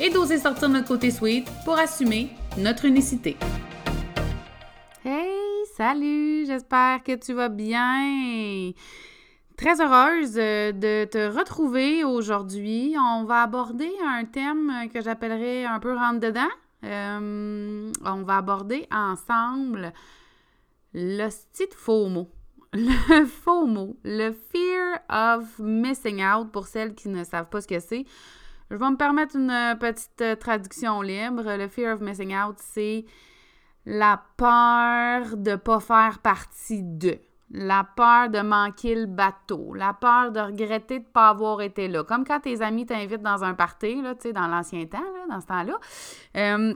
et d'oser sortir notre côté sweet pour assumer notre unicité. Hey, salut, j'espère que tu vas bien. Très heureuse euh, de te retrouver aujourd'hui. On va aborder un thème que j'appellerais un peu rentre dedans. Euh, on va aborder ensemble le style faux. Le faux mot, le fear of missing out pour celles qui ne savent pas ce que c'est. Je vais me permettre une euh, petite euh, traduction libre. Le fear of missing out, c'est la peur de ne pas faire partie de. La peur de manquer le bateau, la peur de regretter de ne pas avoir été là. Comme quand tes amis t'invitent dans un party, là, dans l'ancien temps, dans ce temps-là. Euh,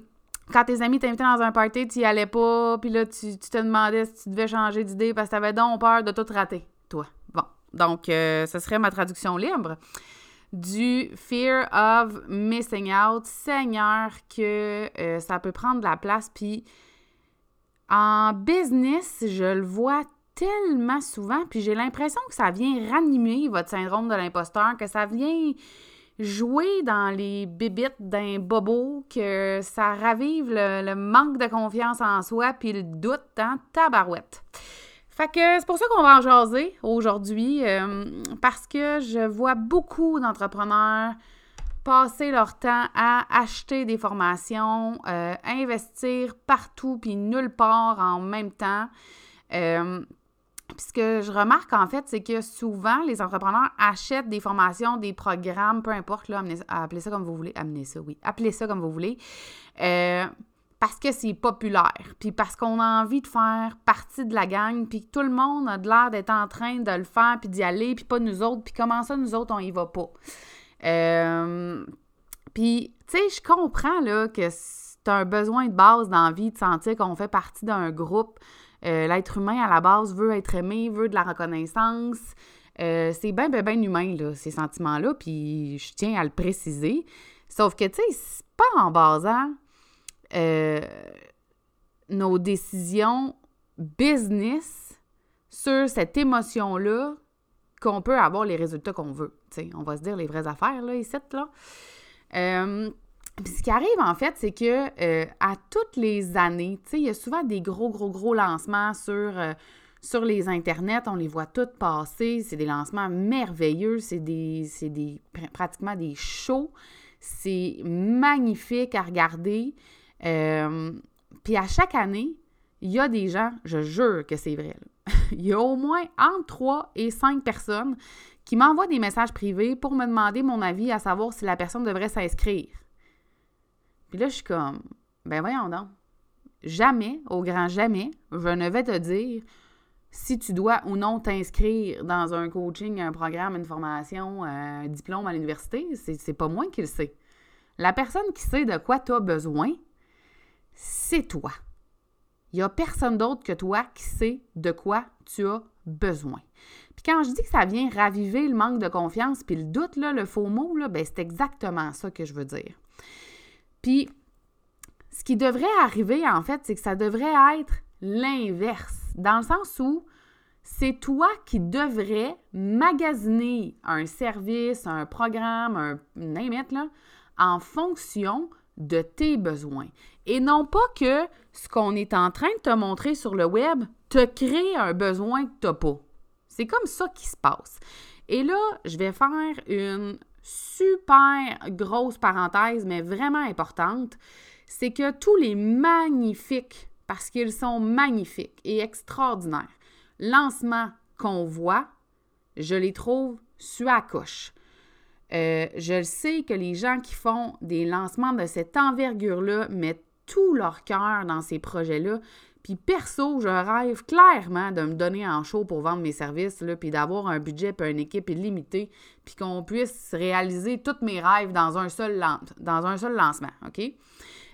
quand tes amis t'invitaient dans un party, tu n'y allais pas, puis là, tu, te demandais si tu devais changer d'idée parce que tu avais donc peur de tout rater, toi. Bon, donc, ce serait ma traduction libre du fear of missing out. Seigneur, que euh, ça peut prendre de la place. Puis en business, je le vois tellement souvent, puis j'ai l'impression que ça vient ranimer votre syndrome de l'imposteur, que ça vient jouer dans les bibites d'un bobo, que ça ravive le, manque de confiance en soi, puis le doute en tabarouette. Fait que c'est pour ça qu'on va en jaser aujourd'hui, euh, parce que je vois beaucoup d'entrepreneurs passer leur temps à acheter des formations, euh, investir partout puis nulle part en même temps. Euh, puis ce que je remarque en fait, c'est que souvent les entrepreneurs achètent des formations, des programmes, peu importe, là, appelez ça comme vous voulez, amenez ça, oui, appelez ça comme vous voulez parce que c'est populaire, puis parce qu'on a envie de faire partie de la gang, puis tout le monde a l'air d'être en train de le faire, puis d'y aller, puis pas nous autres, puis comment ça, nous autres, on y va pas. Euh, puis, tu sais, je comprends, là, que c'est un besoin de base dans la vie de sentir qu'on fait partie d'un groupe. Euh, l'être humain, à la base, veut être aimé, veut de la reconnaissance. Euh, c'est bien, bien, bien humain, là, ces sentiments-là, puis je tiens à le préciser. Sauf que, tu sais, c'est pas en basant euh, nos décisions business sur cette émotion-là qu'on peut avoir les résultats qu'on veut. on va se dire les vraies affaires, là, ici, là. Euh, ce qui arrive, en fait, c'est que euh, à toutes les années, il y a souvent des gros, gros, gros lancements sur, sur les internets. On les voit toutes passer. C'est des lancements merveilleux. C'est des, des, pratiquement des shows. C'est magnifique à regarder. Euh, puis à chaque année, il y a des gens, je jure que c'est vrai, il y a au moins entre 3 et 5 personnes qui m'envoient des messages privés pour me demander mon avis à savoir si la personne devrait s'inscrire. Puis là, je suis comme, ben voyons donc. Jamais, au grand jamais, je ne vais te dire si tu dois ou non t'inscrire dans un coaching, un programme, une formation, un diplôme à l'université. C'est pas moi qui le sais. La personne qui sait de quoi tu as besoin, c'est toi. Il n'y a personne d'autre que toi qui sait de quoi tu as besoin. Puis quand je dis que ça vient raviver le manque de confiance puis le doute, le faux mot, là, ben c'est exactement ça que je veux dire. Puis, ce qui devrait arriver, en fait, c'est que ça devrait être l'inverse, dans le sens où c'est toi qui devrais magasiner un service, un programme, un name en fonction de tes besoins. Et non pas que ce qu'on est en train de te montrer sur le web te crée un besoin que tu n'as pas. C'est comme ça qui se passe. Et là, je vais faire une super grosse parenthèse, mais vraiment importante. C'est que tous les magnifiques, parce qu'ils sont magnifiques et extraordinaires, lancements qu'on voit, je les trouve su à coche. Euh, je sais que les gens qui font des lancements de cette envergure-là mettent tout leur cœur dans ces projets-là. Puis perso, je rêve clairement de me donner en show pour vendre mes services, là, puis d'avoir un budget et une équipe illimitée, puis qu'on puisse réaliser tous mes rêves dans un seul, lancement, OK?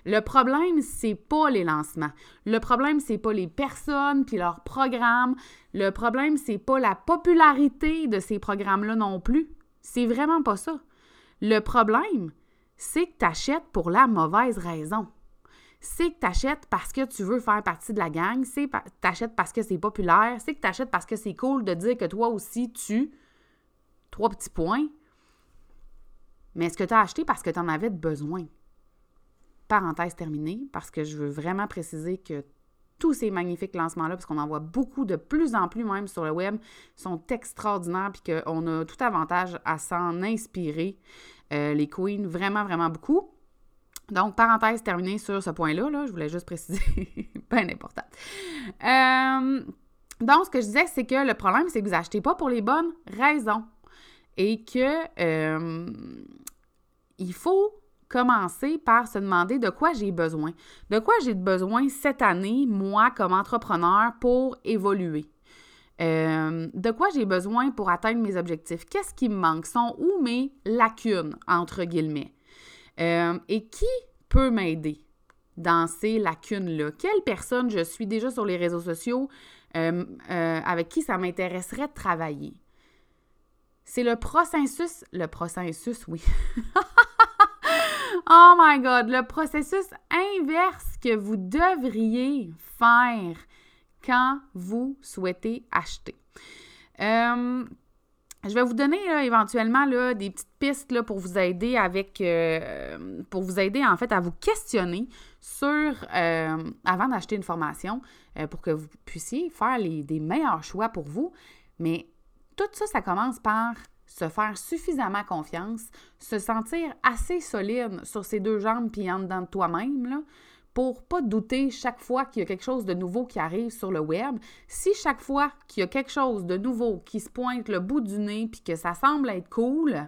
Le problème, c'est pas les lancements. Le problème, c'est pas les personnes puis leurs programmes. Le problème, c'est pas la popularité de ces programmes-là non plus. C'est vraiment pas ça. Le problème, c'est que tu achètes pour la mauvaise raison c'est que tu achètes parce que tu veux faire partie de la gang, c'est que tu achètes parce que c'est populaire, c'est que tu achètes parce que c'est cool de dire que toi aussi tu. Trois petits points. Mais est-ce que tu as acheté parce que tu en avais besoin? Parenthèse terminée, parce que je veux vraiment préciser que tous ces magnifiques lancements-là, parce qu'on en voit beaucoup de plus en plus même sur le web, sont extraordinaires, puis qu'on a tout avantage à s'en inspirer. Euh, les queens, vraiment, vraiment beaucoup. Donc, parenthèse terminée sur ce point-là, là, je voulais juste préciser, pas important. Euh, donc, ce que je disais, c'est que le problème, c'est que vous achetez pas pour les bonnes raisons et que euh, il faut commencer par se demander de quoi j'ai besoin. De quoi j'ai besoin cette année, moi, comme entrepreneur, pour évoluer? Euh, de quoi j'ai besoin pour atteindre mes objectifs? Qu'est-ce qui me manque? Sont où mes lacunes, entre guillemets? Euh, et qui peut m'aider dans ces lacunes-là? Quelle personne je suis déjà sur les réseaux sociaux euh, euh, avec qui ça m'intéresserait de travailler? C'est le processus, le processus, oui. oh my God, le processus inverse que vous devriez faire quand vous souhaitez acheter. Je vais vous donner éventuellement là, des petites pistes là, pour vous aider avec euh, pour vous aider en fait à vous questionner sur euh, avant d'acheter une formation euh, pour que vous puissiez faire les, des meilleurs choix pour vous. Mais tout ça, ça commence par se faire suffisamment confiance, se sentir assez solide sur ses deux jambes puis en dedans de toi-même, pour pas douter chaque fois qu'il y a quelque chose de nouveau qui arrive sur le web. Si chaque fois qu'il y a quelque chose de nouveau qui se pointe le bout du nez puis que ça semble être cool,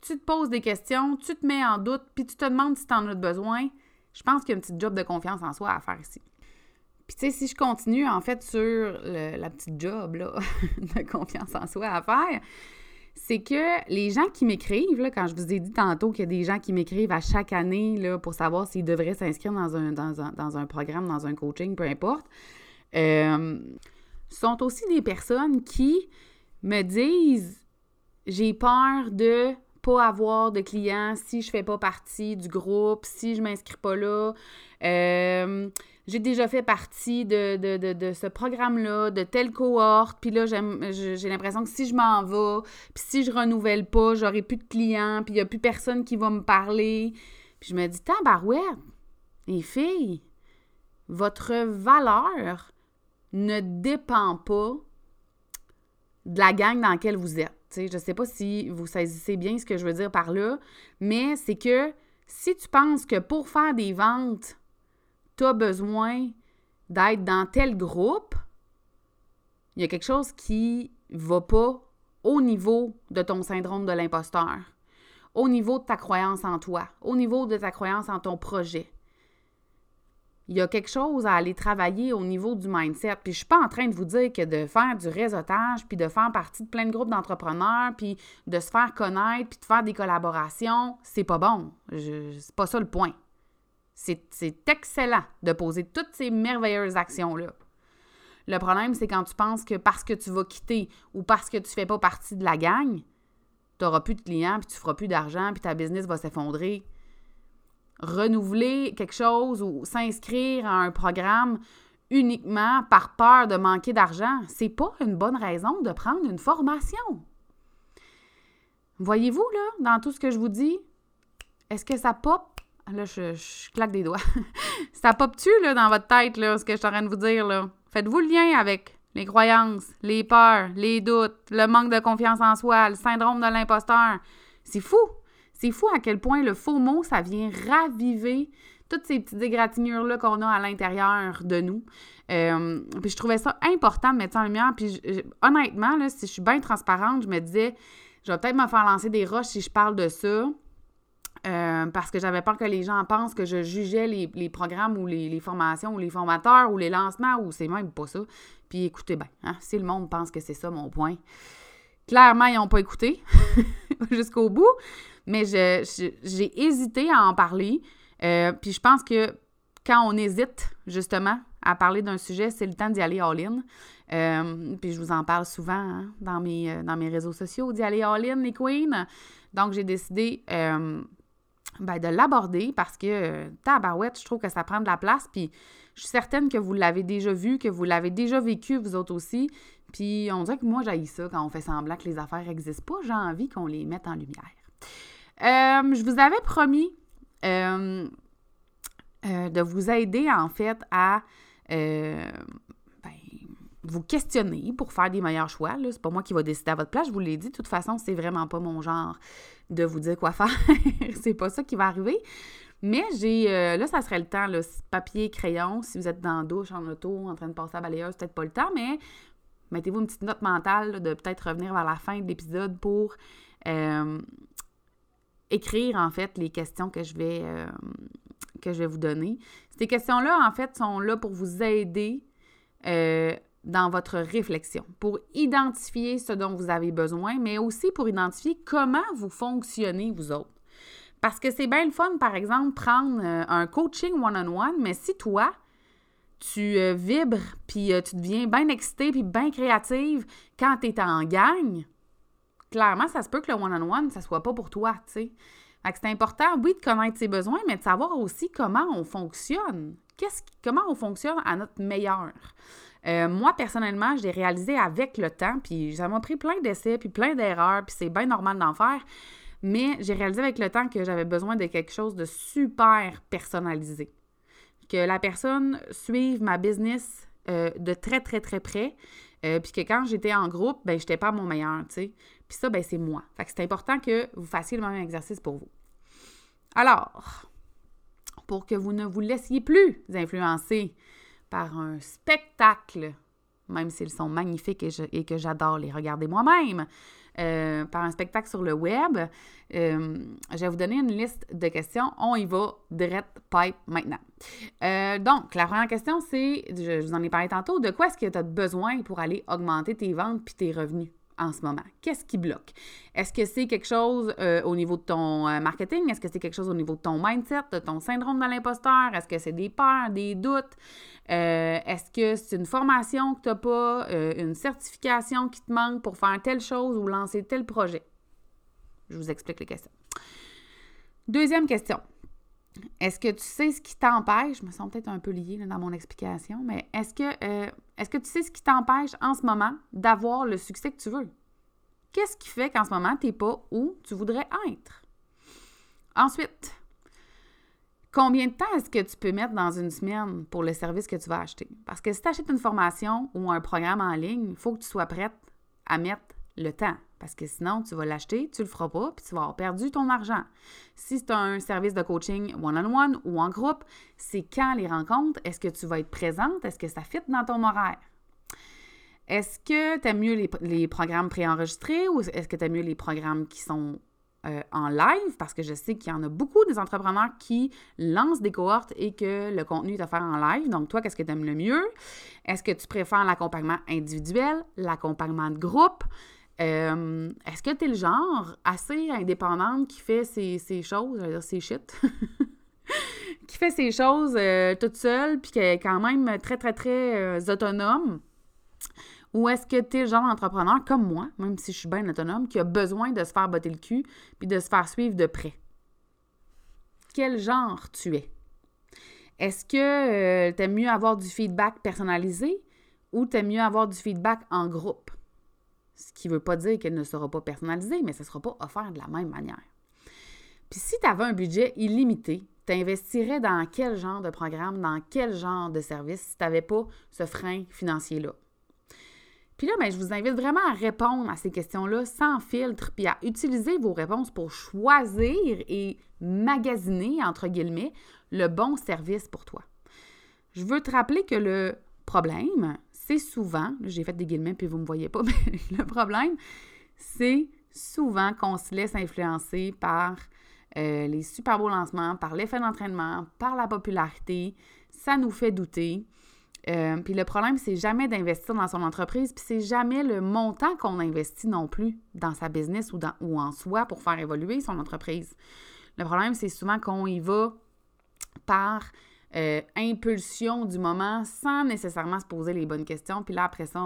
tu te poses des questions, tu te mets en doute puis tu te demandes si tu en as besoin, je pense qu'il y a une petite job de confiance en soi à faire ici. Puis tu sais, si je continue en fait sur la petite job de confiance en soi à faire, c'est que les gens qui m'écrivent, quand je vous ai dit tantôt qu'il y a des gens qui m'écrivent à chaque année là, pour savoir s'ils devraient s'inscrire dans un, dans, un, programme, dans un coaching, peu importe, euh, sont aussi des personnes qui me disent j'ai peur de pas avoir de clients si je fais pas partie du groupe, si je m'inscris pas là. Euh, j'ai déjà fait partie de, ce programme-là, de telle cohorte, puis là, j'ai l'impression que si je m'en vais, puis si je renouvelle pas, j'aurai plus de clients, puis il n'y a plus personne qui va me parler. Puis je me dis, tabarouette, les filles, votre valeur ne dépend pas de la gang dans laquelle vous êtes. je ne sais pas si vous saisissez bien ce que je veux dire par là, mais c'est que si tu penses que pour faire des ventes, tu as besoin d'être dans tel groupe, il y a quelque chose qui va pas au niveau de ton syndrome de l'imposteur, au niveau de ta croyance en toi, au niveau de ta croyance en ton projet. Il y a quelque chose à aller travailler au niveau du mindset. Puis je suis pas en train de vous dire que de faire du réseautage, puis de faire partie de plein de groupes d'entrepreneurs, puis de se faire connaître, puis de faire des collaborations, c'est pas bon. C'est pas ça le point. C'est excellent de poser toutes ces merveilleuses actions-là. Le problème, c'est quand tu penses que parce que tu vas quitter ou parce que tu ne fais pas partie de la gang, tu n'auras plus de clients, puis tu feras plus d'argent, puis ta business va s'effondrer. Renouveler quelque chose ou s'inscrire à un programme uniquement par peur de manquer d'argent, c'est pas une bonne raison de prendre une formation. Voyez-vous, là, dans tout ce que je vous dis, est-ce que ça pop Là, je, claque des doigts. ça pop-tu, dans votre tête, là, ce que je suis en train de vous dire, là? Faites-vous le lien avec les croyances, les peurs, les doutes, le manque de confiance en soi, le syndrome de l'imposteur. C'est fou! C'est fou à quel point le faux mot, ça vient raviver toutes ces petites égratignures-là qu'on a à l'intérieur de nous. Euh, puis je trouvais ça important de mettre ça en lumière. Puis honnêtement, là, si je suis bien transparente, je me disais, je vais peut-être me faire lancer des roches si je parle de ça. Euh, parce que j'avais peur que les gens pensent que je jugeais les, programmes ou les, formations ou les formateurs ou les lancements ou c'est même pas ça. Puis écoutez bien, hein, si le monde pense que c'est ça mon point, clairement, ils n'ont pas écouté jusqu'au bout, mais j'ai hésité à en parler. Euh, puis je pense que quand on hésite justement à parler d'un sujet, c'est le temps d'y aller all-in. Euh, puis je vous en parle souvent hein, dans, mes, dans mes réseaux sociaux, d'y aller all-in, les queens. Donc j'ai décidé ben, de l'aborder parce que, euh, tabarouette, je trouve que ça prend de la place. Puis je suis certaine que vous l'avez déjà vu, que vous l'avez déjà vécu, vous autres aussi. Puis on dirait que moi, j'haïs ça quand on fait semblant que les affaires n'existent pas. J'ai envie qu'on les mette en lumière. Euh, je vous avais promis euh, de vous aider, en fait, à vous questionner pour faire des meilleurs choix. C'est pas moi qui va décider à votre place, je vous l'ai dit. De toute façon, c'est vraiment pas mon genre de vous dire quoi faire. c'est pas ça qui va arriver. Mais j'ai. Euh, là, ça serait le temps, papier, crayon. Si vous êtes dans douche, en auto, en train de passer à la balayeuse, peut-être pas le temps, mais mettez-vous une petite note mentale de peut-être revenir vers la fin de l'épisode pour euh, écrire, en fait, les questions que je vais, euh, que je vais vous donner. Ces questions-là, en fait, sont là pour vous aider dans votre réflexion, pour identifier ce dont vous avez besoin, mais aussi pour identifier comment vous fonctionnez, vous autres. Parce que c'est bien le fun, par exemple, prendre euh, un coaching one-on-one, mais si toi, tu euh, vibres, puis euh, tu deviens bien excité, puis bien créative quand tu es en gang, clairement, ça se peut que le one-on-one, ça soit pas pour toi, tu sais. C'est important, oui, de connaître ses besoins, mais de savoir aussi comment on fonctionne. Comment on fonctionne à notre meilleur? Euh, moi, personnellement, je l'ai réalisé avec le temps, puis ça m'a pris plein d'essais, puis plein d'erreurs, puis c'est bien normal d'en faire. Mais j'ai réalisé avec le temps que j'avais besoin de quelque chose de super personnalisé. Que la personne suive ma business euh, de très, très, très près. Euh, puis que quand j'étais en groupe, ben, j'étais pas mon meilleur, tu sais. Puis ça, ben, c'est moi. Fait que c'est important que vous fassiez le même exercice pour vous. Alors, pour que vous ne vous laissiez plus influencer par un spectacle, même s'ils sont magnifiques et, que j'adore les regarder moi-même, euh, par un spectacle sur le web. Euh, je vais vous donner une liste de questions. On y va direct pipe maintenant. Euh, donc, la première question, c'est, je, je, vous en ai parlé tantôt, de quoi est-ce que tu as besoin pour aller augmenter tes ventes puis tes revenus? En ce moment? Qu'est-ce qui bloque? Est-ce que c'est quelque chose euh, au niveau de ton euh, marketing? Est-ce que c'est quelque chose au niveau de ton mindset, de ton syndrome de l'imposteur? Est-ce que c'est des peurs, des doutes? Euh, est-ce que c'est une formation que tu n'as pas, une certification qui te manque pour faire telle chose ou lancer tel projet? Je vous explique les questions. Deuxième question. Est-ce que tu sais ce qui t'empêche, je me sens peut-être un peu liée dans mon explication, mais est-ce que, euh, est-ce que tu sais ce qui t'empêche en ce moment d'avoir le succès que tu veux? Qu'est-ce qui fait qu'en ce moment, tu n'es pas où tu voudrais être? Ensuite, combien de temps est-ce que tu peux mettre dans une semaine pour le service que tu vas acheter? Parce que si tu achètes une formation ou un programme en ligne, il faut que tu sois prête à mettre le temps. Parce que sinon, tu vas l'acheter, tu le feras pas, puis tu vas avoir perdu ton argent. Si c'est un service de coaching one-on-one ou en groupe, c'est quand les rencontres? Est-ce que tu vas être présente? Est-ce que ça fit dans ton horaire? Est-ce que tu aimes mieux les, programmes préenregistrés ou est-ce que tu aimes mieux les programmes qui sont euh, en live? Parce que je sais qu'il y en a beaucoup des entrepreneurs qui lancent des cohortes et que le contenu est faire en live. Donc, toi, qu'est-ce que tu aimes le mieux? Est-ce que tu préfères l'accompagnement individuel, l'accompagnement de groupe? Euh, est-ce que tu es le genre assez indépendante qui fait ses, choses, je veux dire ses shit, qui fait ses choses euh, toute seule, puis qui est quand même très, très, très euh, autonome? Ou est-ce que tu es le genre d'entrepreneur comme moi, même si je suis bien autonome, qui a besoin de se faire botter le cul puis de se faire suivre de près? Quel genre tu es? Est-ce que tu aimes mieux avoir du feedback personnalisé ou tu aimes mieux avoir du feedback en groupe? Ce qui ne veut pas dire qu'elle ne sera pas personnalisée, mais ce ne sera pas offert de la même manière. Puis si tu avais un budget illimité, tu investirais dans quel genre de programme, dans quel genre de service si tu n'avais pas ce frein financier-là? Puis là, ben, je vous invite vraiment à répondre à ces questions-là sans filtre, puis à utiliser vos réponses pour choisir et magasiner, entre guillemets, le bon service pour toi. Je veux te rappeler que le problème, c'est souvent, j'ai fait des guillemets puis vous ne me voyez pas, mais le problème, c'est souvent qu'on se laisse influencer par euh, les super beaux lancements, par l'effet d'entraînement, par la popularité. Ça nous fait douter. Euh, puis le problème, c'est jamais d'investir dans son entreprise, puis c'est jamais le montant qu'on investit non plus dans sa business ou, dans, ou en soi pour faire évoluer son entreprise. Le problème, c'est souvent qu'on y va par euh, impulsion du moment sans nécessairement se poser les bonnes questions. Puis là, après ça,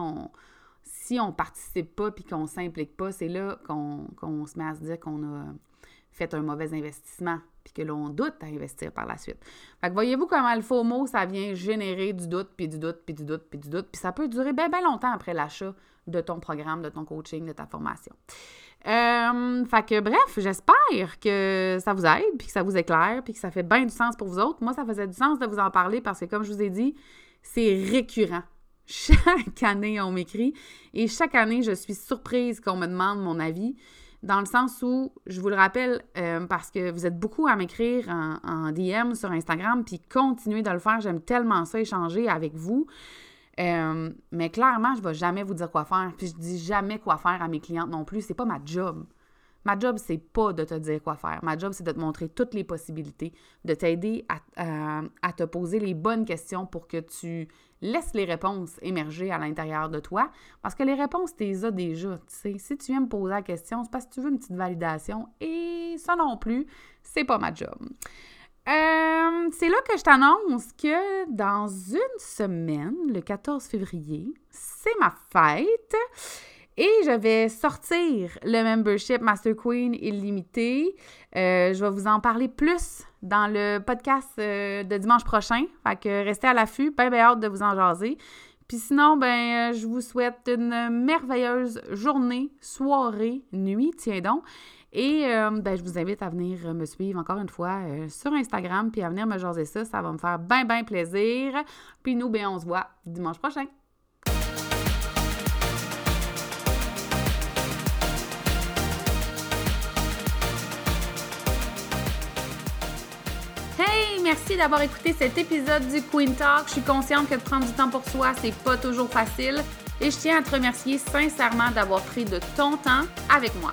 si on participe pas puis qu'on s'implique pas, c'est là qu'on se met à se dire qu'on a fait un mauvais investissement puis que l'on doute à investir par la suite. Fait que voyez-vous comment le faux mot, ça vient générer du doute, puis du doute, puis du doute, puis du doute, puis ça peut durer bien, bien longtemps après l'achat de ton programme, de ton coaching, de ta formation. Euh, fait que bref, j'espère que ça vous aide, puis que ça vous éclaire, puis que ça fait bien du sens pour vous autres. Moi, ça faisait du sens de vous en parler parce que, comme je vous ai dit, c'est récurrent. Chaque année, on m'écrit et chaque année, je suis surprise qu'on me demande mon avis dans le sens où, je vous le rappelle, euh, parce que vous êtes beaucoup à m'écrire en, DM sur Instagram, puis continuez de le faire. J'aime tellement ça, échanger avec vous. Euh, mais clairement, je ne vais jamais vous dire quoi faire. Puis je dis jamais quoi faire à mes clientes non plus. C'est pas ma job. Ma job, c'est pas de te dire quoi faire. Ma job, c'est de te montrer toutes les possibilités, de t'aider à, à, te poser les bonnes questions pour que tu laisses les réponses émerger à l'intérieur de toi. Parce que les réponses, tu les as déjà. Si tu viens me poser la question, c'est parce que tu veux une petite validation. Et ça non plus, c'est pas ma job. Euh, c'est là que je t'annonce que dans une semaine, le 14 février, c'est ma fête. Et je vais sortir le membership Master Queen illimité. Euh, je vais vous en parler plus dans le podcast euh, de dimanche prochain. Fait que restez à l'affût, bien, bien hâte de vous en jaser. Puis sinon, ben, je vous souhaite une merveilleuse journée, soirée, nuit, tiens donc. Et euh, ben, je vous invite à venir me suivre encore une fois euh, sur Instagram, puis à venir me jaser ça. Ça va me faire bien, bien plaisir. Puis nous, ben, on se voit dimanche prochain. Merci d'avoir écouté cet épisode du Queen Talk. Je suis consciente que de prendre du temps pour soi, c'est pas toujours facile. Et je tiens à te remercier sincèrement d'avoir pris de ton temps avec moi.